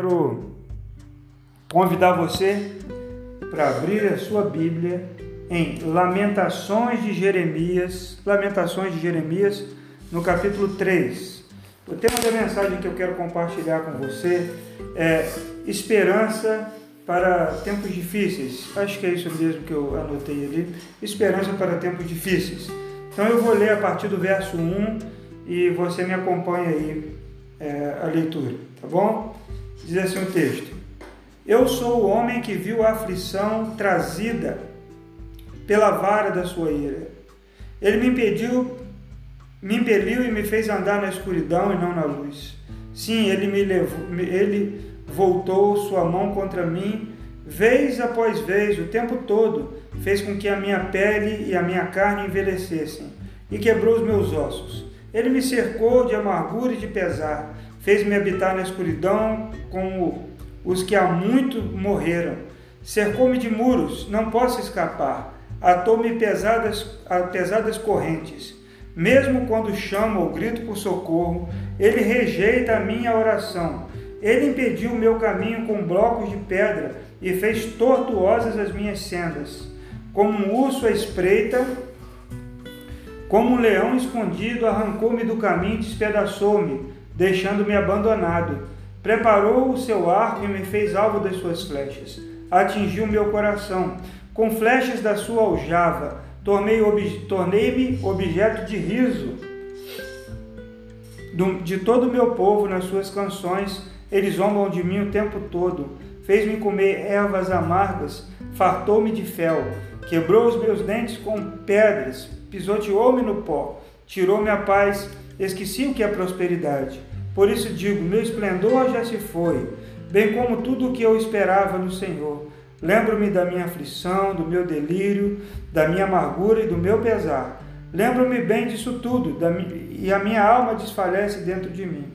quero convidar você para abrir a sua Bíblia em Lamentações de Jeremias, Lamentações de Jeremias, no capítulo 3. O tema da mensagem que eu quero compartilhar com você é Esperança para tempos difíceis. Acho que é isso mesmo que eu anotei ali. Esperança para tempos difíceis. Então eu vou ler a partir do verso 1 e você me acompanha aí é, a leitura, tá bom? Diz assim o texto: Eu sou o homem que viu a aflição trazida pela vara da sua ira. Ele me impediu, me impeliu e me fez andar na escuridão e não na luz. Sim, ele me levou, ele voltou sua mão contra mim, vez após vez, o tempo todo, fez com que a minha pele e a minha carne envelhecessem e quebrou os meus ossos. Ele me cercou de amargura e de pesar, fez-me habitar na escuridão como os que há muito morreram. Cercou-me de muros, não posso escapar. Atou-me pesadas, pesadas correntes. Mesmo quando chamo ou grito por socorro, ele rejeita a minha oração. Ele impediu o meu caminho com blocos de pedra e fez tortuosas as minhas sendas. Como um urso à espreita, como um leão escondido, arrancou-me do caminho e despedaçou-me, deixando-me abandonado. Preparou o seu arco e me fez alvo das suas flechas. Atingiu meu coração. Com flechas da sua aljava, tornei-me objeto de riso de todo o meu povo nas suas canções. Eles zombam de mim o tempo todo. Fez-me comer ervas amargas, fartou-me de fel, quebrou os meus dentes com pedras, pisoteou-me no pó, tirou-me a paz, esqueci o que é prosperidade. Por isso digo: meu esplendor já se foi, bem como tudo o que eu esperava no Senhor. Lembro-me da minha aflição, do meu delírio, da minha amargura e do meu pesar. Lembro-me bem disso tudo, e a minha alma desfalece dentro de mim.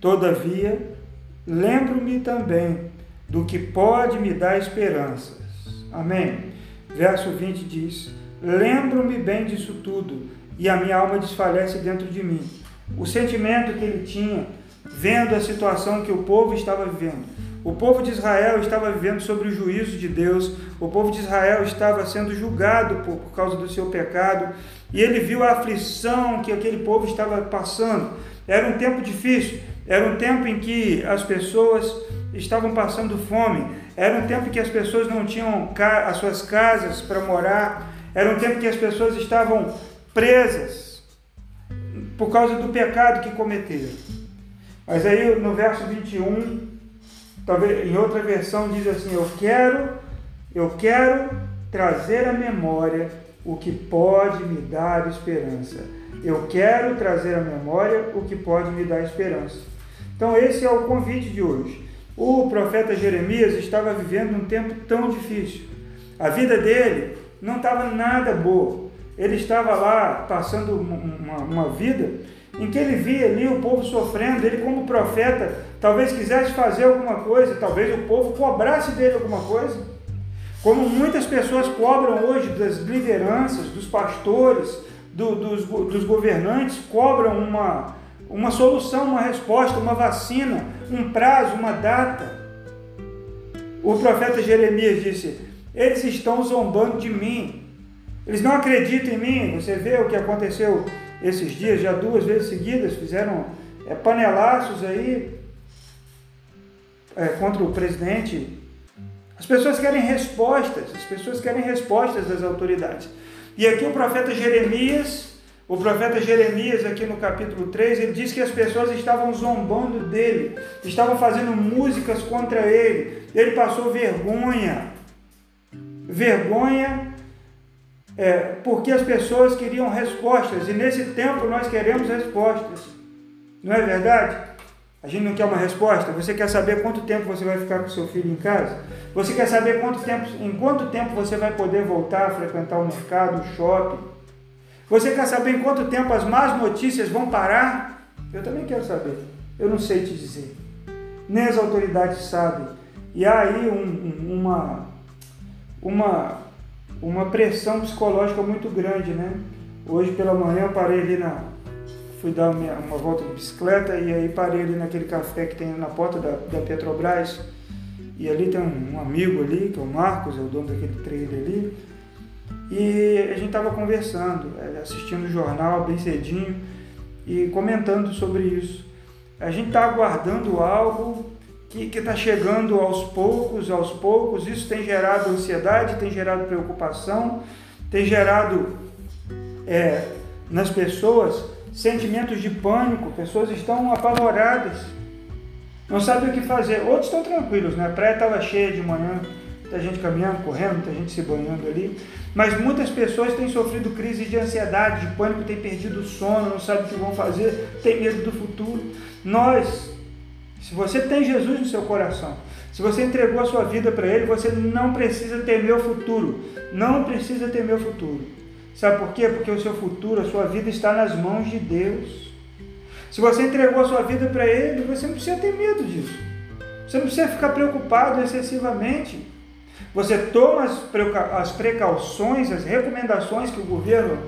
Todavia, lembro-me também do que pode me dar esperanças. Amém. Verso 20 diz: Lembro-me bem disso tudo e a minha alma desfalece dentro de mim. O sentimento que ele tinha, vendo a situação que o povo estava vivendo. O povo de Israel estava vivendo sobre o juízo de Deus, o povo de Israel estava sendo julgado por, por causa do seu pecado, e ele viu a aflição que aquele povo estava passando. Era um tempo difícil, era um tempo em que as pessoas estavam passando fome, era um tempo em que as pessoas não tinham as suas casas para morar, era um tempo que as pessoas estavam presas por causa do pecado que cometeram. Mas aí no verso 21, talvez em outra versão diz assim: "Eu quero, eu quero trazer à memória o que pode me dar esperança. Eu quero trazer à memória o que pode me dar esperança." Então esse é o convite de hoje. O profeta Jeremias estava vivendo um tempo tão difícil. A vida dele não estava nada boa. Ele estava lá passando uma, uma, vida em que ele via ali o povo sofrendo. Ele, como profeta, talvez quisesse fazer alguma coisa, talvez o povo cobrasse dele alguma coisa. Como muitas pessoas cobram hoje das lideranças, dos pastores, do, dos, dos governantes, cobram uma, uma solução, uma resposta, uma vacina, um prazo, uma data. O profeta Jeremias disse: eles estão zombando de mim. Eles não acreditam em mim. Você vê o que aconteceu esses dias, já duas vezes seguidas, fizeram é, panelaços aí é, contra o presidente. As pessoas querem respostas, as pessoas querem respostas das autoridades. E aqui o profeta Jeremias, o profeta Jeremias, aqui no capítulo 3, ele diz que as pessoas estavam zombando dele, estavam fazendo músicas contra ele, ele passou vergonha, vergonha é, porque as pessoas queriam respostas e nesse tempo nós queremos respostas. Não é verdade? A gente não quer uma resposta. Você quer saber quanto tempo você vai ficar com seu filho em casa? Você quer saber quanto tempo, em quanto tempo você vai poder voltar a frequentar o mercado, o shopping? Você quer saber em quanto tempo as más notícias vão parar? Eu também quero saber. Eu não sei te dizer. Nem as autoridades sabem. E há aí um, uma, uma, uma pressão psicológica muito grande, né? Hoje pela manhã eu parei ali na fui dar uma, uma volta de bicicleta e aí parei ali naquele café que tem na porta da, da Petrobras. E ali tem um, um, amigo ali, que é o Marcos, é o dono daquele trailer ali. E a gente estava conversando, é, assistindo o jornal bem cedinho e comentando sobre isso. A gente está aguardando algo que está chegando aos poucos, aos poucos. Isso tem gerado ansiedade, tem gerado preocupação, tem gerado é, nas pessoas sentimentos de pânico. Pessoas estão apavoradas, não sabem o que fazer. Outros estão tranquilos, né? A praia estava cheia de manhã, muita gente caminhando, correndo, muita gente se banhando ali. Mas muitas pessoas têm sofrido crise de ansiedade, de pânico, têm perdido o sono, não sabem o que vão fazer, têm medo do futuro. Nós, se você tem Jesus no seu coração, se você entregou a sua vida para Ele, você não precisa temer o futuro. Não precisa temer o futuro. Sabe por quê? Porque o seu futuro, a sua vida está nas mãos de Deus. Se você entregou a sua vida para Ele, você não precisa ter medo disso. Você não precisa ficar preocupado excessivamente. Você toma as precauções, as recomendações que o governo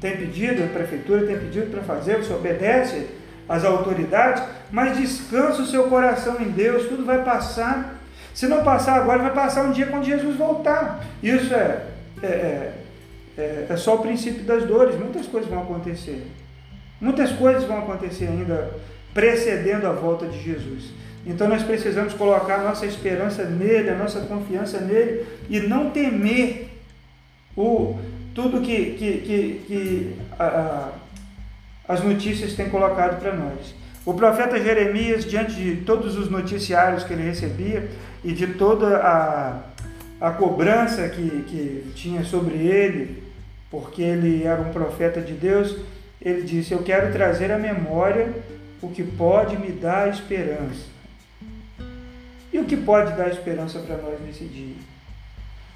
tem pedido, a prefeitura tem pedido para fazer, você obedece às autoridades, mas descansa o seu coração em Deus, tudo vai passar. Se não passar agora, vai passar um dia quando Jesus voltar. Isso é, é, é, é, é só o princípio das dores, muitas coisas vão acontecer. Muitas coisas vão acontecer ainda precedendo a volta de Jesus. Então nós precisamos colocar nossa esperança nele, a nossa confiança nele e não temer o, tudo que, que, que, que a, a, as notícias têm colocado para nós. O profeta Jeremias, diante de todos os noticiários que ele recebia e de toda a, a cobrança que, que tinha sobre ele, porque ele era um profeta de Deus, ele disse: Eu quero trazer à memória o que pode me dar esperança. E o que pode dar esperança para nós nesse dia?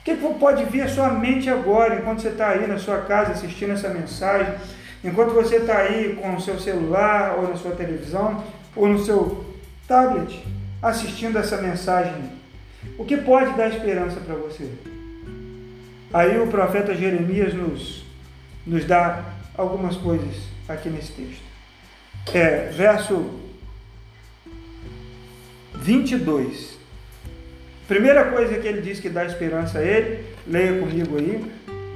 O que pode vir à sua mente agora, enquanto você está aí na sua casa assistindo essa mensagem, enquanto você está aí com o seu celular, ou na sua televisão, ou no seu tablet, assistindo essa mensagem? O que pode dar esperança para você? Aí o profeta Jeremias nos, nos dá algumas coisas aqui nesse texto. É, verso 22. Primeira coisa que ele diz que dá esperança a ele, leia comigo aí.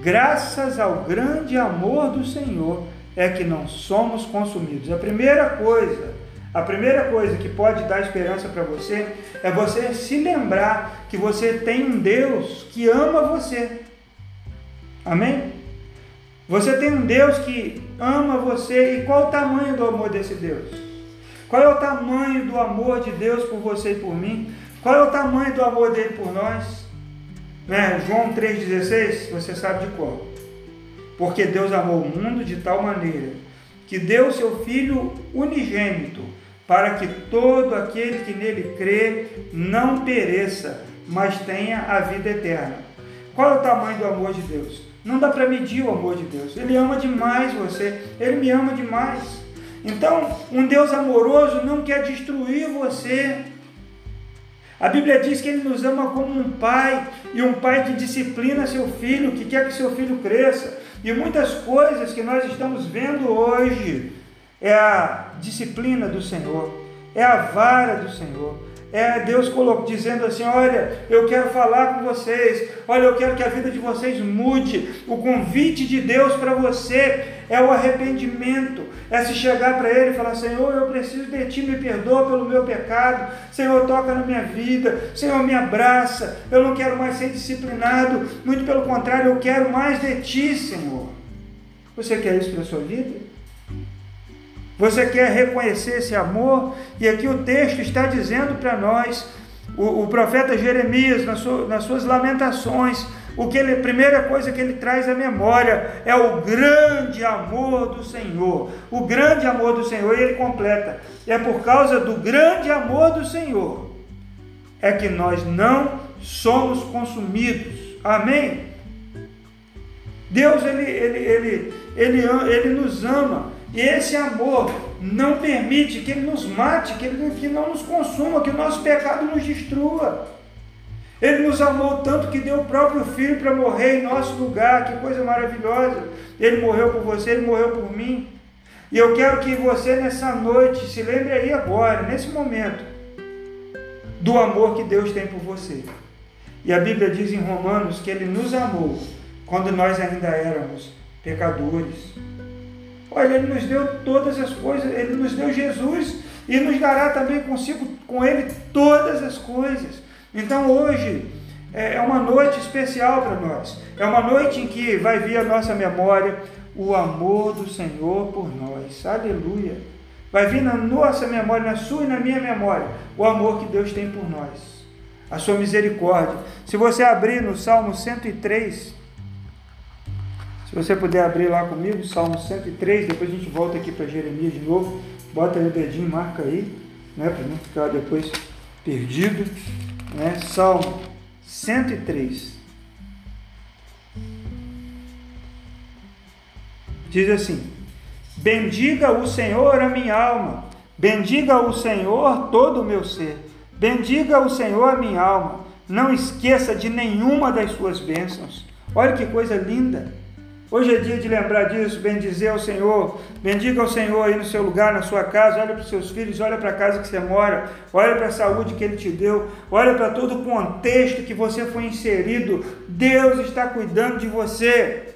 Graças ao grande amor do Senhor é que não somos consumidos. A primeira coisa, a primeira coisa que pode dar esperança para você é você se lembrar que você tem um Deus que ama você. Amém? Você tem um Deus que ama você e qual o tamanho do amor desse Deus? Qual é o tamanho do amor de Deus por você e por mim? Qual é o tamanho do amor dele por nós? Né? João 3,16, você sabe de qual? Porque Deus amou o mundo de tal maneira que deu seu Filho unigênito para que todo aquele que nele crê não pereça, mas tenha a vida eterna. Qual é o tamanho do amor de Deus? Não dá para medir o amor de Deus. Ele ama demais você, ele me ama demais. Então, um Deus amoroso não quer destruir você. A Bíblia diz que ele nos ama como um pai, e um pai que disciplina seu filho, que quer que seu filho cresça. E muitas coisas que nós estamos vendo hoje é a disciplina do Senhor, é a vara do Senhor, é Deus dizendo assim: Olha, eu quero falar com vocês, olha, eu quero que a vida de vocês mude. O convite de Deus para você é o arrependimento, é se chegar para Ele e falar: Senhor, eu preciso de Ti, me perdoa pelo meu pecado, Senhor, toca na minha vida, Senhor, me abraça. Eu não quero mais ser disciplinado, muito pelo contrário, eu quero mais de Ti, Senhor. Você quer isso para a sua vida? Você quer reconhecer esse amor? E aqui o texto está dizendo para nós, o, o, profeta Jeremias, nas, nas suas lamentações, o que ele, a primeira coisa que ele traz à memória é o grande amor do Senhor. O grande amor do Senhor, e ele completa: é por causa do grande amor do Senhor é que nós não somos consumidos. Amém? Deus, ele, ele, ele, ele, ele nos ama e esse amor não permite que ele nos mate, que ele que não nos consuma, que o nosso pecado nos destrua. Ele nos amou tanto que deu o próprio filho para morrer em nosso lugar, que coisa maravilhosa. Ele morreu por você, ele morreu por mim. E eu quero que você nessa noite se lembre aí agora, nesse momento, do amor que Deus tem por você. E a Bíblia diz em Romanos que Ele nos amou quando nós ainda éramos pecadores. Olha, Ele nos deu todas as coisas, Ele nos deu Jesus e nos dará também consigo com Ele todas as coisas. Então hoje é, é uma noite especial para nós. É uma noite em que vai vir a nossa memória o amor do Senhor por nós. Aleluia. Vai vir na nossa memória, na sua e na minha memória, o amor que Deus tem por nós. A sua misericórdia. Se você abrir no Salmo 103, se você puder abrir lá comigo, Salmo 103, depois a gente volta aqui para Jeremias de novo. Bota aí o dedinho, marca aí, né, para não ficar depois perdido. Né? Salmo 103. Diz assim: Bendiga o Senhor a minha alma, bendiga o Senhor todo o meu ser, bendiga o Senhor a minha alma, não esqueça de nenhuma das suas bênçãos. Olha que coisa linda! Hoje é dia de lembrar disso, bendizer ao Senhor, bendiga ao Senhor aí no seu lugar, na sua casa, olha para os seus filhos, olha para a casa que você mora, olha para a saúde que Ele te deu, olha para todo o contexto que você foi inserido, Deus está cuidando de você.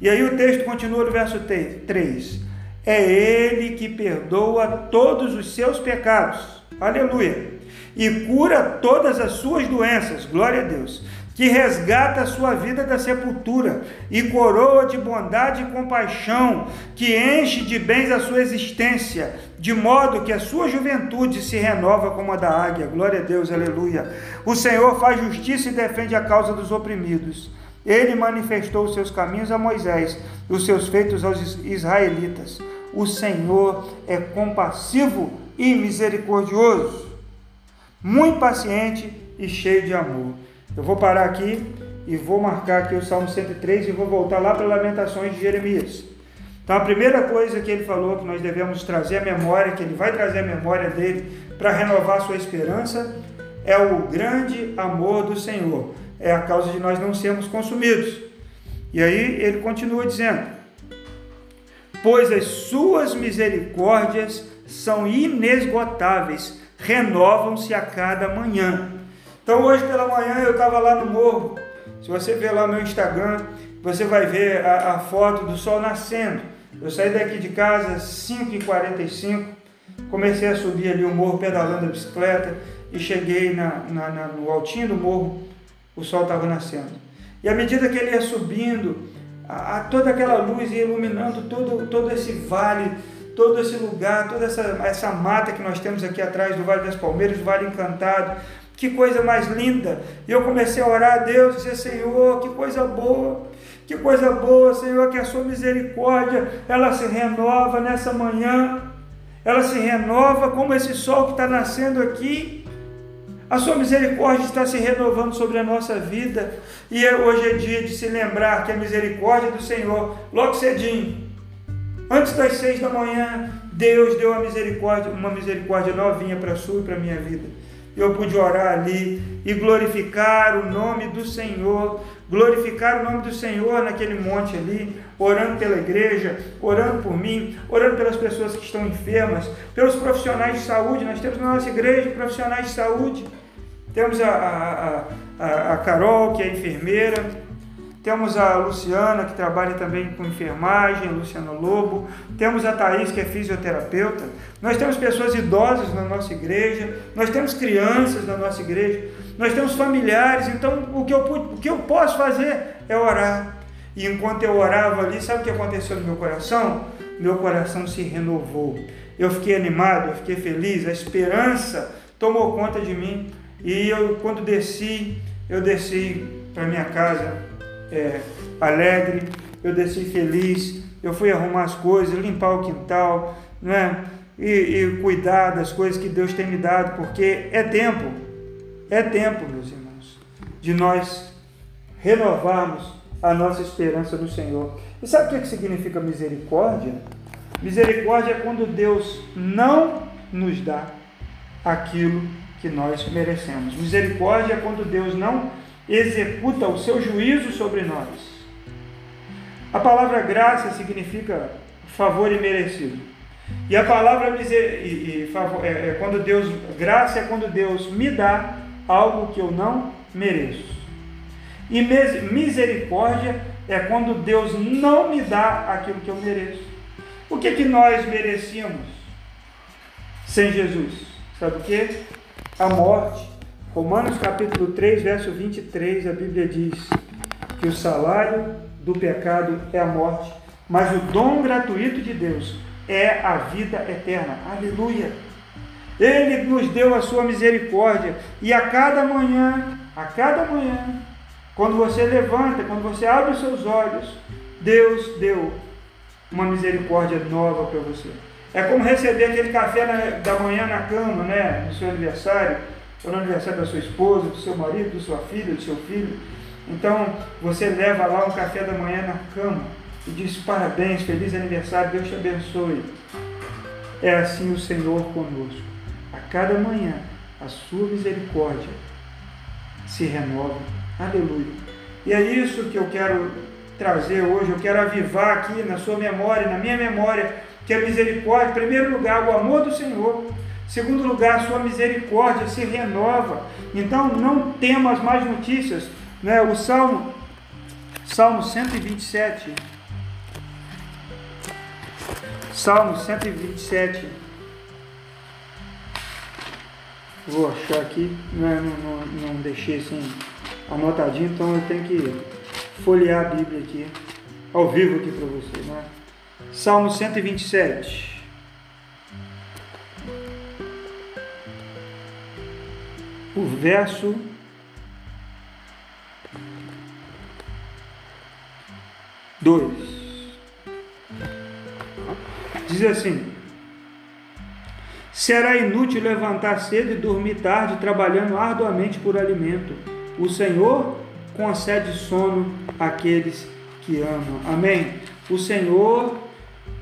E aí o texto continua no verso 3: É Ele que perdoa todos os seus pecados, aleluia, e cura todas as suas doenças, glória a Deus que resgata a sua vida da sepultura e coroa de bondade e compaixão, que enche de bens a sua existência, de modo que a sua juventude se renova como a da águia. Glória a Deus, aleluia. O Senhor faz justiça e defende a causa dos oprimidos. Ele manifestou os seus caminhos a Moisés, os seus feitos aos israelitas. O Senhor é compassivo e misericordioso, muito paciente e cheio de amor. Eu vou parar aqui e vou marcar aqui o Salmo 103 e vou voltar lá para Lamentações de Jeremias. Então a primeira coisa que ele falou que nós devemos trazer à memória, que ele vai trazer a memória dele para renovar sua esperança, é o grande amor do Senhor. É a causa de nós não sermos consumidos. E aí ele continua dizendo: Pois as suas misericórdias são inesgotáveis, renovam-se a cada manhã. Então hoje pela manhã eu estava lá no morro. Se você ver lá meu Instagram, você vai ver a, a foto do sol nascendo. Eu saí daqui de casa às 5h45, comecei a subir ali o morro pedalando a bicicleta e cheguei na, na, na, no altinho do morro, o sol estava nascendo. E à medida que ele ia subindo, a, a, toda aquela luz ia iluminando todo, todo esse vale, todo esse lugar, toda essa, essa mata que nós temos aqui atrás do Vale das Palmeiras, o Vale Encantado, que coisa mais linda! E eu comecei a orar a Deus, dizer, Senhor, que coisa boa, que coisa boa, Senhor, que a sua misericórdia, ela se renova nessa manhã, ela se renova como esse sol que está nascendo aqui, a sua misericórdia está se renovando sobre a nossa vida, e é, hoje é dia de se lembrar que a misericórdia do Senhor, logo cedinho, antes das seis da manhã, Deus deu a misericórdia, uma misericórdia novinha para a sua e para a minha vida eu pude orar ali e glorificar o nome do Senhor, glorificar o nome do Senhor naquele monte ali, orando pela igreja, orando por mim, orando pelas pessoas que estão enfermas, pelos profissionais de saúde. Nós temos na nossa igreja profissionais de saúde. Temos a, a, a, a Carol, que é enfermeira, temos a Luciana, que trabalha também com enfermagem, Luciana Lobo. Temos a Thaís, que é fisioterapeuta. Nós temos pessoas idosas na nossa igreja. Nós temos crianças na nossa igreja. Nós temos familiares. Então, o que eu, o que eu posso fazer é orar. E enquanto eu orava ali, sabe o que aconteceu no meu coração? Meu coração se renovou. Eu fiquei animado, eu fiquei feliz. A esperança tomou conta de mim. E eu, quando desci, eu desci para minha casa é, alegre, eu desci feliz, eu fui arrumar as coisas, limpar o quintal, né? E, e, cuidar das coisas que Deus tem me dado, porque é tempo, é tempo, meus irmãos, de nós renovarmos a nossa esperança no Senhor. E sabe o que significa misericórdia? Misericórdia é quando Deus não nos dá aquilo que nós merecemos. Misericórdia é quando Deus não executa o seu juízo sobre nós. A palavra graça significa favor imerecido. E a palavra é, é quando Deus, graça é quando Deus me dá algo que eu não mereço. E misericórdia é quando Deus não me dá aquilo que eu mereço. O que, que nós merecíamos sem Jesus? Sabe o que? A morte. Romanos capítulo 3, verso 23, a Bíblia diz que o salário do pecado é a morte, mas o dom gratuito de Deus é a vida eterna. Aleluia! Ele nos deu a sua misericórdia e a cada manhã, a cada manhã, quando você levanta, quando você abre os seus olhos, Deus deu uma misericórdia nova para você. É como receber aquele café da manhã na cama, né? No seu aniversário, ou no aniversário da sua esposa, do seu marido, da sua filha, do seu filho. Então, você leva lá um café da manhã na cama e diz parabéns, feliz aniversário, Deus te abençoe. É assim o Senhor conosco. A cada manhã, a sua misericórdia se renova Aleluia. E é isso que eu quero trazer hoje, eu quero avivar aqui na sua memória, na minha memória, que a misericórdia, em primeiro lugar, o amor do Senhor, segundo lugar, sua misericórdia se renova. Então não temas mais notícias. Né? O Salmo, Salmo 127. Salmo 127. Vou achar aqui, não, não, não, não deixei assim anotadinho, então eu tenho que folhear a Bíblia aqui, ao vivo aqui para você, né? Salmo 127. O verso dois diz assim: Será inútil levantar cedo e dormir tarde, trabalhando arduamente por alimento o Senhor concede sono àqueles que amam. Amém? O Senhor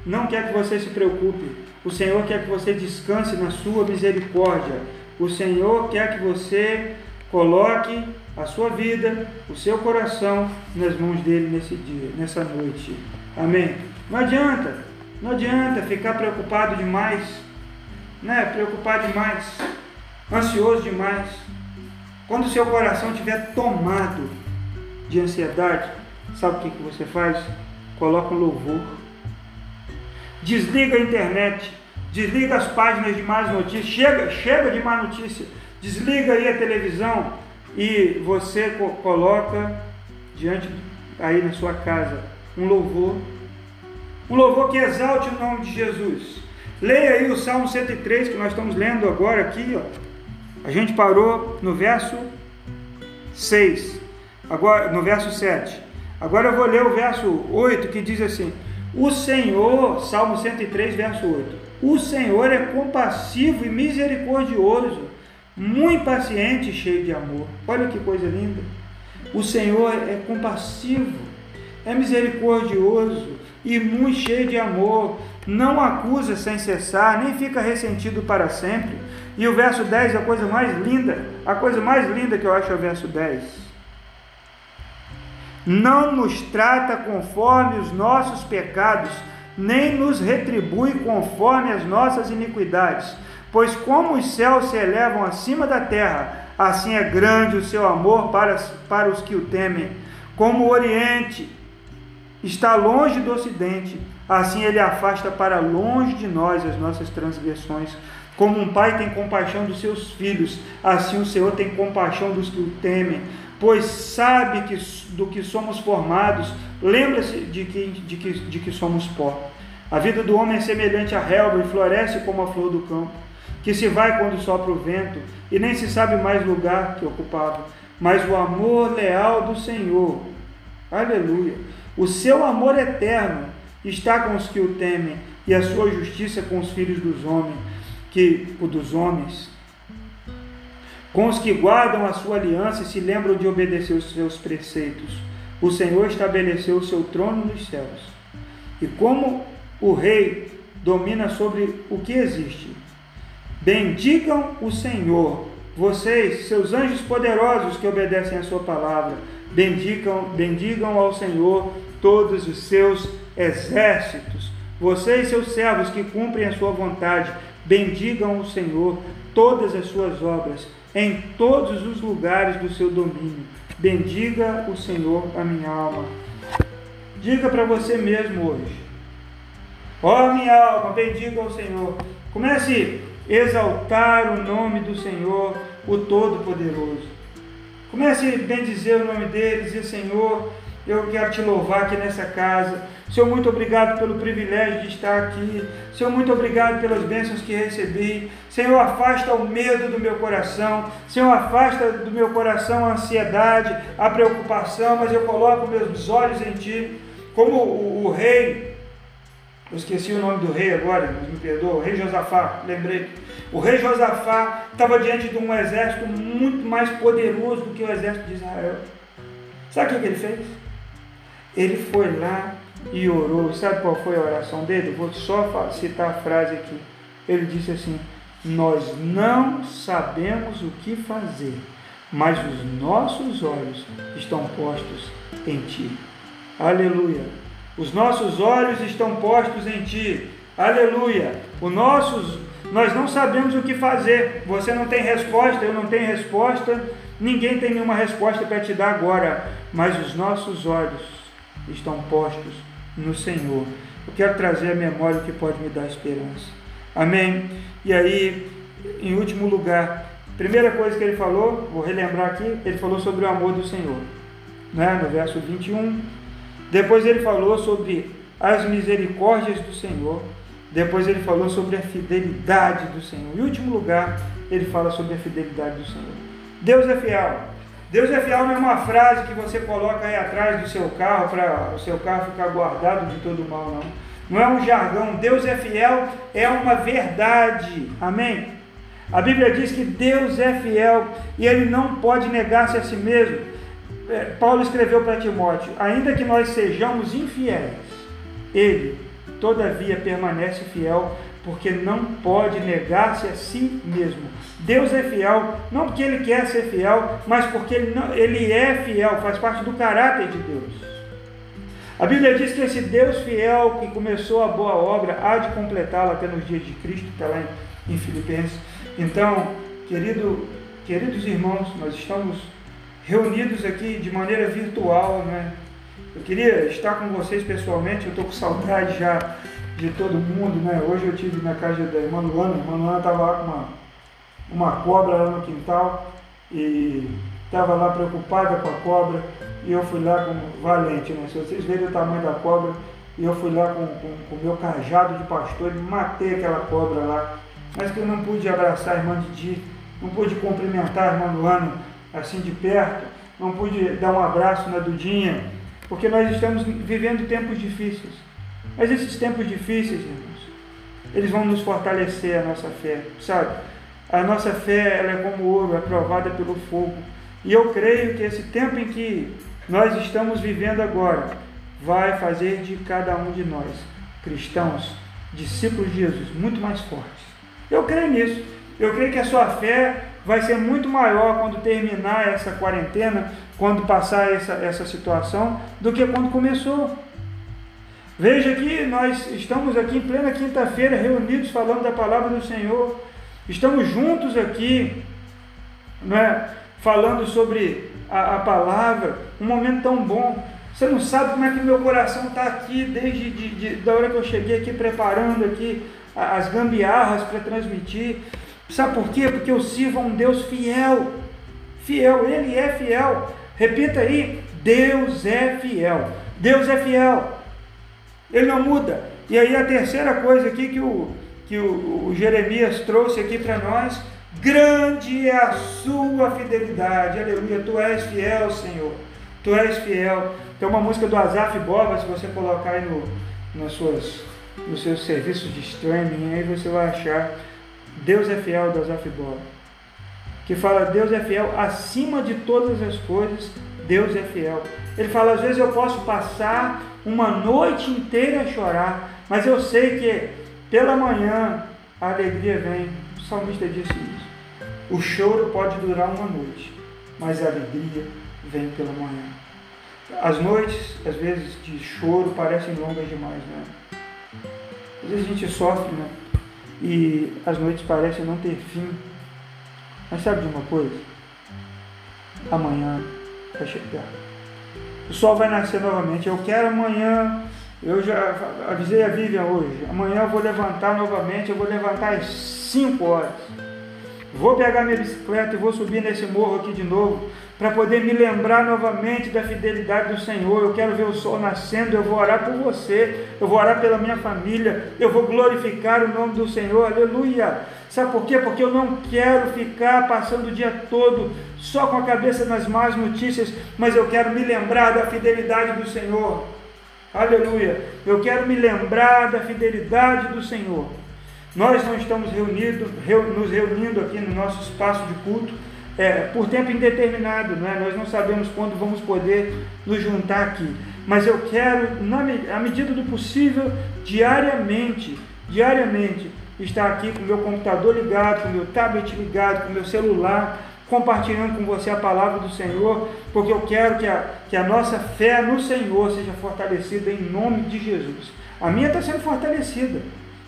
não quer que você se preocupe. O Senhor quer que você descanse na sua misericórdia. O Senhor quer que você coloque a sua vida, o seu coração nas mãos dele nesse dia, nessa noite. Amém? Não adianta, não adianta ficar preocupado demais, né? Preocupado demais, ansioso demais. Quando o seu coração estiver tomado de ansiedade, sabe o que, que você faz? Coloca um louvor. Desliga a internet, desliga as páginas de más notícias, chega, chega de má notícia, desliga aí a televisão e você coloca diante aí na sua casa um louvor, um louvor que exalte o nome de Jesus. Leia aí o Salmo 103 que nós estamos lendo agora aqui, ó. A gente parou no verso 6, agora no verso 7. Agora eu vou ler o verso 8 que diz assim: O Senhor, Salmo 103, verso 8. O Senhor é compassivo e misericordioso, muito paciente e cheio de amor. Olha que coisa linda. O Senhor é compassivo, é misericordioso e muito cheio de amor. Não acusa sem cessar, nem fica ressentido para sempre e o verso 10 é a coisa mais linda, a coisa mais linda que eu acho é o verso 10. Não nos trata conforme os nossos pecados, nem nos retribui conforme as nossas iniquidades. Pois como os céus se elevam acima da terra, assim é grande o seu amor para, para os que o temem. Como o Oriente está longe do Ocidente, assim ele afasta para longe de nós as nossas transgressões. Como um pai tem compaixão dos seus filhos, assim o Senhor tem compaixão dos que o temem, pois sabe que, do que somos formados, lembra-se de que, de, que, de que somos pó. A vida do homem é semelhante à relva e floresce como a flor do campo, que se vai quando sopra o vento e nem se sabe mais lugar que ocupava. Mas o amor leal do Senhor, aleluia, o seu amor eterno está com os que o temem e a sua justiça com os filhos dos homens que o dos homens, com os que guardam a sua aliança e se lembram de obedecer os seus preceitos. O Senhor estabeleceu o seu trono nos céus. E como o rei domina sobre o que existe, bendigam o Senhor, vocês, seus anjos poderosos que obedecem a sua palavra, bendigam, bendigam ao Senhor todos os seus exércitos. Você e seus servos que cumprem a sua vontade, bendigam o Senhor, todas as suas obras, em todos os lugares do seu domínio. Bendiga o Senhor a minha alma. Diga para você mesmo hoje. Ó oh, minha alma, bendiga o Senhor. Comece a exaltar o nome do Senhor, o Todo-Poderoso. Comece a bendizer o nome dele, dizer, Senhor, eu quero te louvar aqui nessa casa. Senhor, muito obrigado pelo privilégio de estar aqui. Senhor, muito obrigado pelas bênçãos que recebi. Senhor, afasta o medo do meu coração. Senhor, afasta do meu coração a ansiedade, a preocupação, mas eu coloco meus olhos em Ti. Como o, o rei, eu esqueci o nome do rei agora, mas me perdoa, o rei Josafá, lembrei. O rei Josafá estava diante de um exército muito mais poderoso do que o exército de Israel. Sabe o que ele fez? Ele foi lá e orou. Sabe qual foi a oração dele? Vou só citar a frase aqui. Ele disse assim: Nós não sabemos o que fazer, mas os nossos olhos estão postos em Ti. Aleluia. Os nossos olhos estão postos em Ti. Aleluia. Os nossos, nós não sabemos o que fazer. Você não tem resposta, eu não tenho resposta. Ninguém tem nenhuma resposta para te dar agora. Mas os nossos olhos estão postos no Senhor. Eu quero trazer a memória que pode me dar esperança. Amém? E aí, em último lugar, primeira coisa que ele falou, vou relembrar aqui, ele falou sobre o amor do Senhor. Né? No verso 21. Depois ele falou sobre as misericórdias do Senhor. Depois ele falou sobre a fidelidade do Senhor. Em último lugar, ele fala sobre a fidelidade do Senhor. Deus é fiel. Deus é fiel não é uma frase que você coloca aí atrás do seu carro para o seu carro ficar guardado de todo mal, não. Não é um jargão. Deus é fiel, é uma verdade. Amém? A Bíblia diz que Deus é fiel e ele não pode negar-se a si mesmo. É, Paulo escreveu para Timóteo: ainda que nós sejamos infiéis, ele, todavia, permanece fiel, porque não pode negar-se a si mesmo. Deus é fiel, não porque ele quer ser fiel, mas porque ele, não, ele é fiel, faz parte do caráter de Deus. A Bíblia diz que esse Deus fiel que começou a boa obra há de completá-la até nos dias de Cristo, está lá em, em Filipenses. Então, querido, queridos irmãos, nós estamos reunidos aqui de maneira virtual, né? Eu queria estar com vocês pessoalmente, eu estou com saudade já de todo mundo, né? Hoje eu tive na casa da irmã Luana, a irmã Luana estava lá com uma, uma cobra lá no quintal e estava lá preocupada com a cobra e eu fui lá com valente, né? Se vocês verem o tamanho da cobra, e eu fui lá com o meu cajado de pastor e matei aquela cobra lá. Mas que eu não pude abraçar a irmã Didi, não pude cumprimentar a irmã Luana assim de perto, não pude dar um abraço na Dudinha, porque nós estamos vivendo tempos difíceis. Mas esses tempos difíceis, irmãos, eles vão nos fortalecer a nossa fé, sabe? A nossa fé ela é como ouro, é provada pelo fogo. E eu creio que esse tempo em que nós estamos vivendo agora vai fazer de cada um de nós, cristãos, discípulos de Jesus, muito mais fortes. Eu creio nisso. Eu creio que a sua fé vai ser muito maior quando terminar essa quarentena, quando passar essa, essa situação, do que quando começou. Veja que nós estamos aqui em plena quinta-feira reunidos falando da palavra do Senhor. Estamos juntos aqui, né, falando sobre a, a palavra, um momento tão bom. Você não sabe como é que meu coração está aqui desde de, de, da hora que eu cheguei aqui preparando aqui as gambiarras para transmitir. Sabe por quê? Porque eu sirvo a um Deus fiel. Fiel, Ele é fiel. Repita aí: Deus é fiel. Deus é fiel. Ele não muda. E aí a terceira coisa aqui que o, que o, o Jeremias trouxe aqui para nós, grande é a sua fidelidade, aleluia, tu és fiel, Senhor, tu és fiel. Tem uma música do Azaf Boba, se você colocar aí no, nas suas, nos seus serviços de streaming, aí você vai achar Deus é fiel do Azaf Boba, que fala Deus é fiel acima de todas as coisas, Deus é fiel. Ele fala, às vezes eu posso passar uma noite inteira a chorar, mas eu sei que pela manhã a alegria vem. O salmista disse isso. O choro pode durar uma noite, mas a alegria vem pela manhã. As noites, às vezes, de choro parecem longas demais, né? Às vezes a gente sofre, né? E as noites parecem não ter fim. Mas sabe de uma coisa? Amanhã chegar. O sol vai nascer novamente. Eu quero amanhã. Eu já avisei a Vivian hoje. Amanhã eu vou levantar novamente. Eu vou levantar às 5 horas. Vou pegar minha bicicleta e vou subir nesse morro aqui de novo para poder me lembrar novamente da fidelidade do Senhor. Eu quero ver o sol nascendo, eu vou orar por você, eu vou orar pela minha família, eu vou glorificar o nome do Senhor. Aleluia! Sabe por quê? Porque eu não quero ficar passando o dia todo só com a cabeça nas más notícias, mas eu quero me lembrar da fidelidade do Senhor. Aleluia! Eu quero me lembrar da fidelidade do Senhor. Nós não estamos reunidos, nos reunindo aqui no nosso espaço de culto é, por tempo indeterminado, não é? nós não sabemos quando vamos poder nos juntar aqui. Mas eu quero, na à medida do possível, diariamente, diariamente, estar aqui com o meu computador ligado, com o meu tablet ligado, com o meu celular, compartilhando com você a palavra do Senhor, porque eu quero que a, que a nossa fé no Senhor seja fortalecida em nome de Jesus. A minha está sendo fortalecida.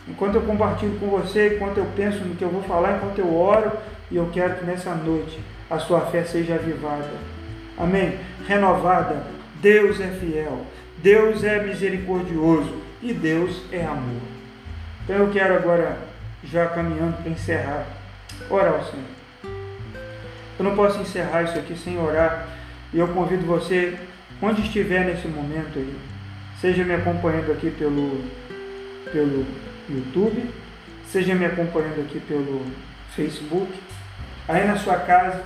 Enquanto eu compartilho com você, enquanto eu penso no que eu vou falar, enquanto eu oro, e eu quero que nessa noite a sua fé seja avivada. Amém? Renovada. Deus é fiel. Deus é misericordioso. E Deus é amor. Então eu quero agora, já caminhando para encerrar, orar ao Senhor. Eu não posso encerrar isso aqui sem orar. E eu convido você, onde estiver nesse momento aí, seja me acompanhando aqui pelo, pelo YouTube, seja me acompanhando aqui pelo Facebook, aí na sua casa,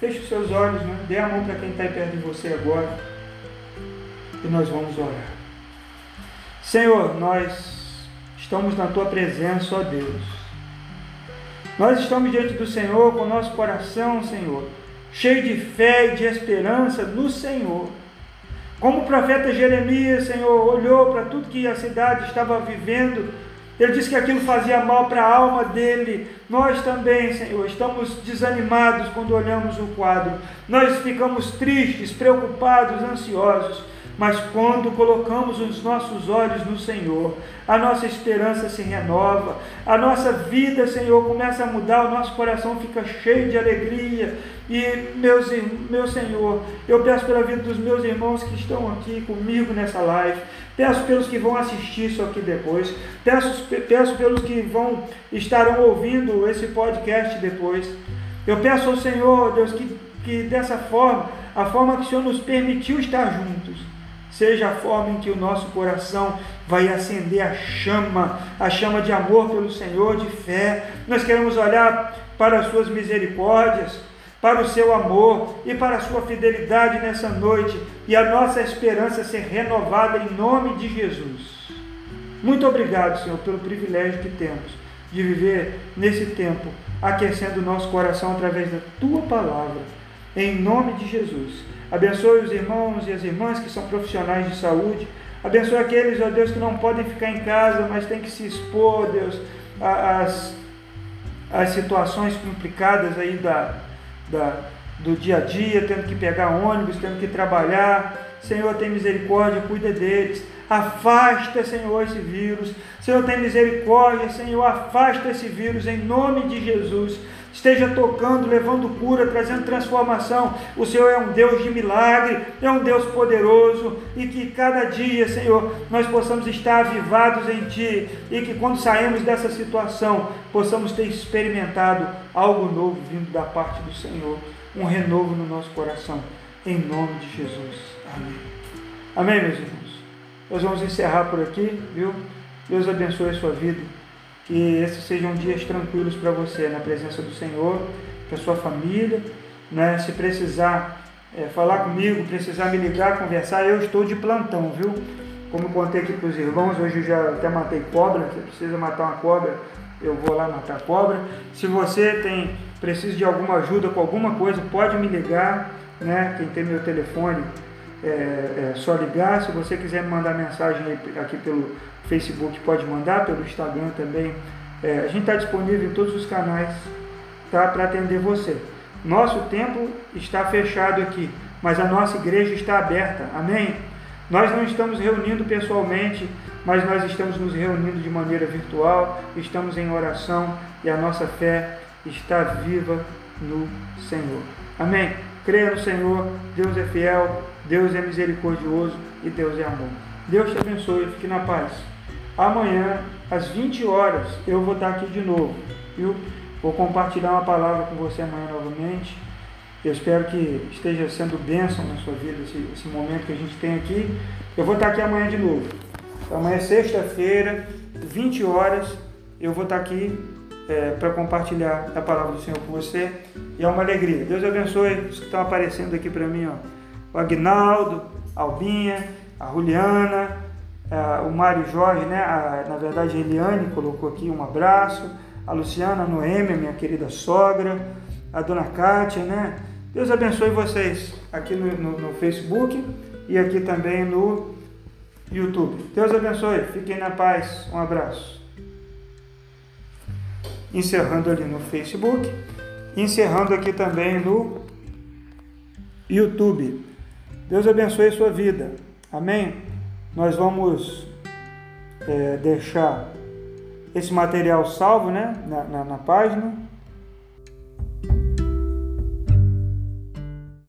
feche os seus olhos, né? dê a mão para quem está perto de você agora e nós vamos orar. Senhor, nós estamos na tua presença, ó Deus. Nós estamos diante do Senhor com o nosso coração, Senhor, cheio de fé e de esperança no Senhor. Como o profeta Jeremias, Senhor, olhou para tudo que a cidade estava vivendo ele disse que aquilo fazia mal para a alma dele. Nós também, Senhor, estamos desanimados quando olhamos o quadro. Nós ficamos tristes, preocupados, ansiosos. Mas quando colocamos os nossos olhos no Senhor, a nossa esperança se renova, a nossa vida, Senhor, começa a mudar, o nosso coração fica cheio de alegria. E, meus, meu Senhor, eu peço pela vida dos meus irmãos que estão aqui comigo nessa live, peço pelos que vão assistir isso aqui depois, peço, peço pelos que vão estarão ouvindo esse podcast depois. Eu peço ao Senhor, Deus, que, que dessa forma, a forma que o Senhor nos permitiu estar juntos, seja a forma em que o nosso coração vai acender a chama, a chama de amor pelo Senhor, de fé. Nós queremos olhar para as suas misericórdias, para o seu amor e para a sua fidelidade nessa noite e a nossa esperança ser renovada em nome de Jesus. Muito obrigado, Senhor, pelo privilégio que temos de viver nesse tempo, aquecendo o nosso coração através da tua palavra, em nome de Jesus. Abençoe os irmãos e as irmãs que são profissionais de saúde. Abençoe aqueles, ó Deus, que não podem ficar em casa, mas têm que se expor, Deus, às, às situações complicadas aí da, da, do dia a dia, tendo que pegar ônibus, tendo que trabalhar. Senhor, tem misericórdia, cuida deles. Afasta, Senhor, esse vírus. Senhor, tem misericórdia, Senhor, afasta esse vírus em nome de Jesus esteja tocando, levando cura, trazendo transformação. O Senhor é um Deus de milagre, é um Deus poderoso e que cada dia, Senhor, nós possamos estar avivados em Ti e que quando saímos dessa situação possamos ter experimentado algo novo vindo da parte do Senhor, um renovo no nosso coração, em nome de Jesus. Amém. Amém, meus irmãos. Nós vamos encerrar por aqui, viu? Deus abençoe a sua vida. Que esses sejam dias tranquilos para você, na presença do Senhor, para sua família. Né? Se precisar é, falar comigo, precisar me ligar, conversar, eu estou de plantão, viu? Como contei aqui para os irmãos, hoje eu já até matei cobra. Se precisa matar uma cobra, eu vou lá matar cobra. Se você tem precisa de alguma ajuda com alguma coisa, pode me ligar. Né? Quem tem meu telefone, é, é só ligar. Se você quiser me mandar mensagem aqui pelo Facebook pode mandar, pelo Instagram também. É, a gente está disponível em todos os canais tá, para atender você. Nosso templo está fechado aqui, mas a nossa igreja está aberta. Amém? Nós não estamos reunindo pessoalmente mas nós estamos nos reunindo de maneira virtual, estamos em oração e a nossa fé está viva no Senhor. Amém? Creia no Senhor, Deus é fiel, Deus é misericordioso e Deus é amor. Deus te abençoe, fique na paz. Amanhã, às 20 horas, eu vou estar aqui de novo, viu? Vou compartilhar uma palavra com você amanhã novamente. Eu espero que esteja sendo bênção na sua vida esse, esse momento que a gente tem aqui. Eu vou estar aqui amanhã de novo. Amanhã é sexta-feira, 20 horas, eu vou estar aqui é, para compartilhar a palavra do Senhor com você. E é uma alegria. Deus abençoe os que estão aparecendo aqui para mim. Ó. O Agnaldo, a Albinha, a Juliana, a, o Mário Jorge, né? A, na verdade a Eliane colocou aqui um abraço. A Luciana a Noêmia, minha querida sogra. A dona Kátia, né? Deus abençoe vocês aqui no, no, no Facebook e aqui também no YouTube. Deus abençoe. Fiquem na paz. Um abraço encerrando ali no Facebook, encerrando aqui também no YouTube. Deus abençoe sua vida. Amém? Nós vamos é, deixar esse material salvo né, na, na, na página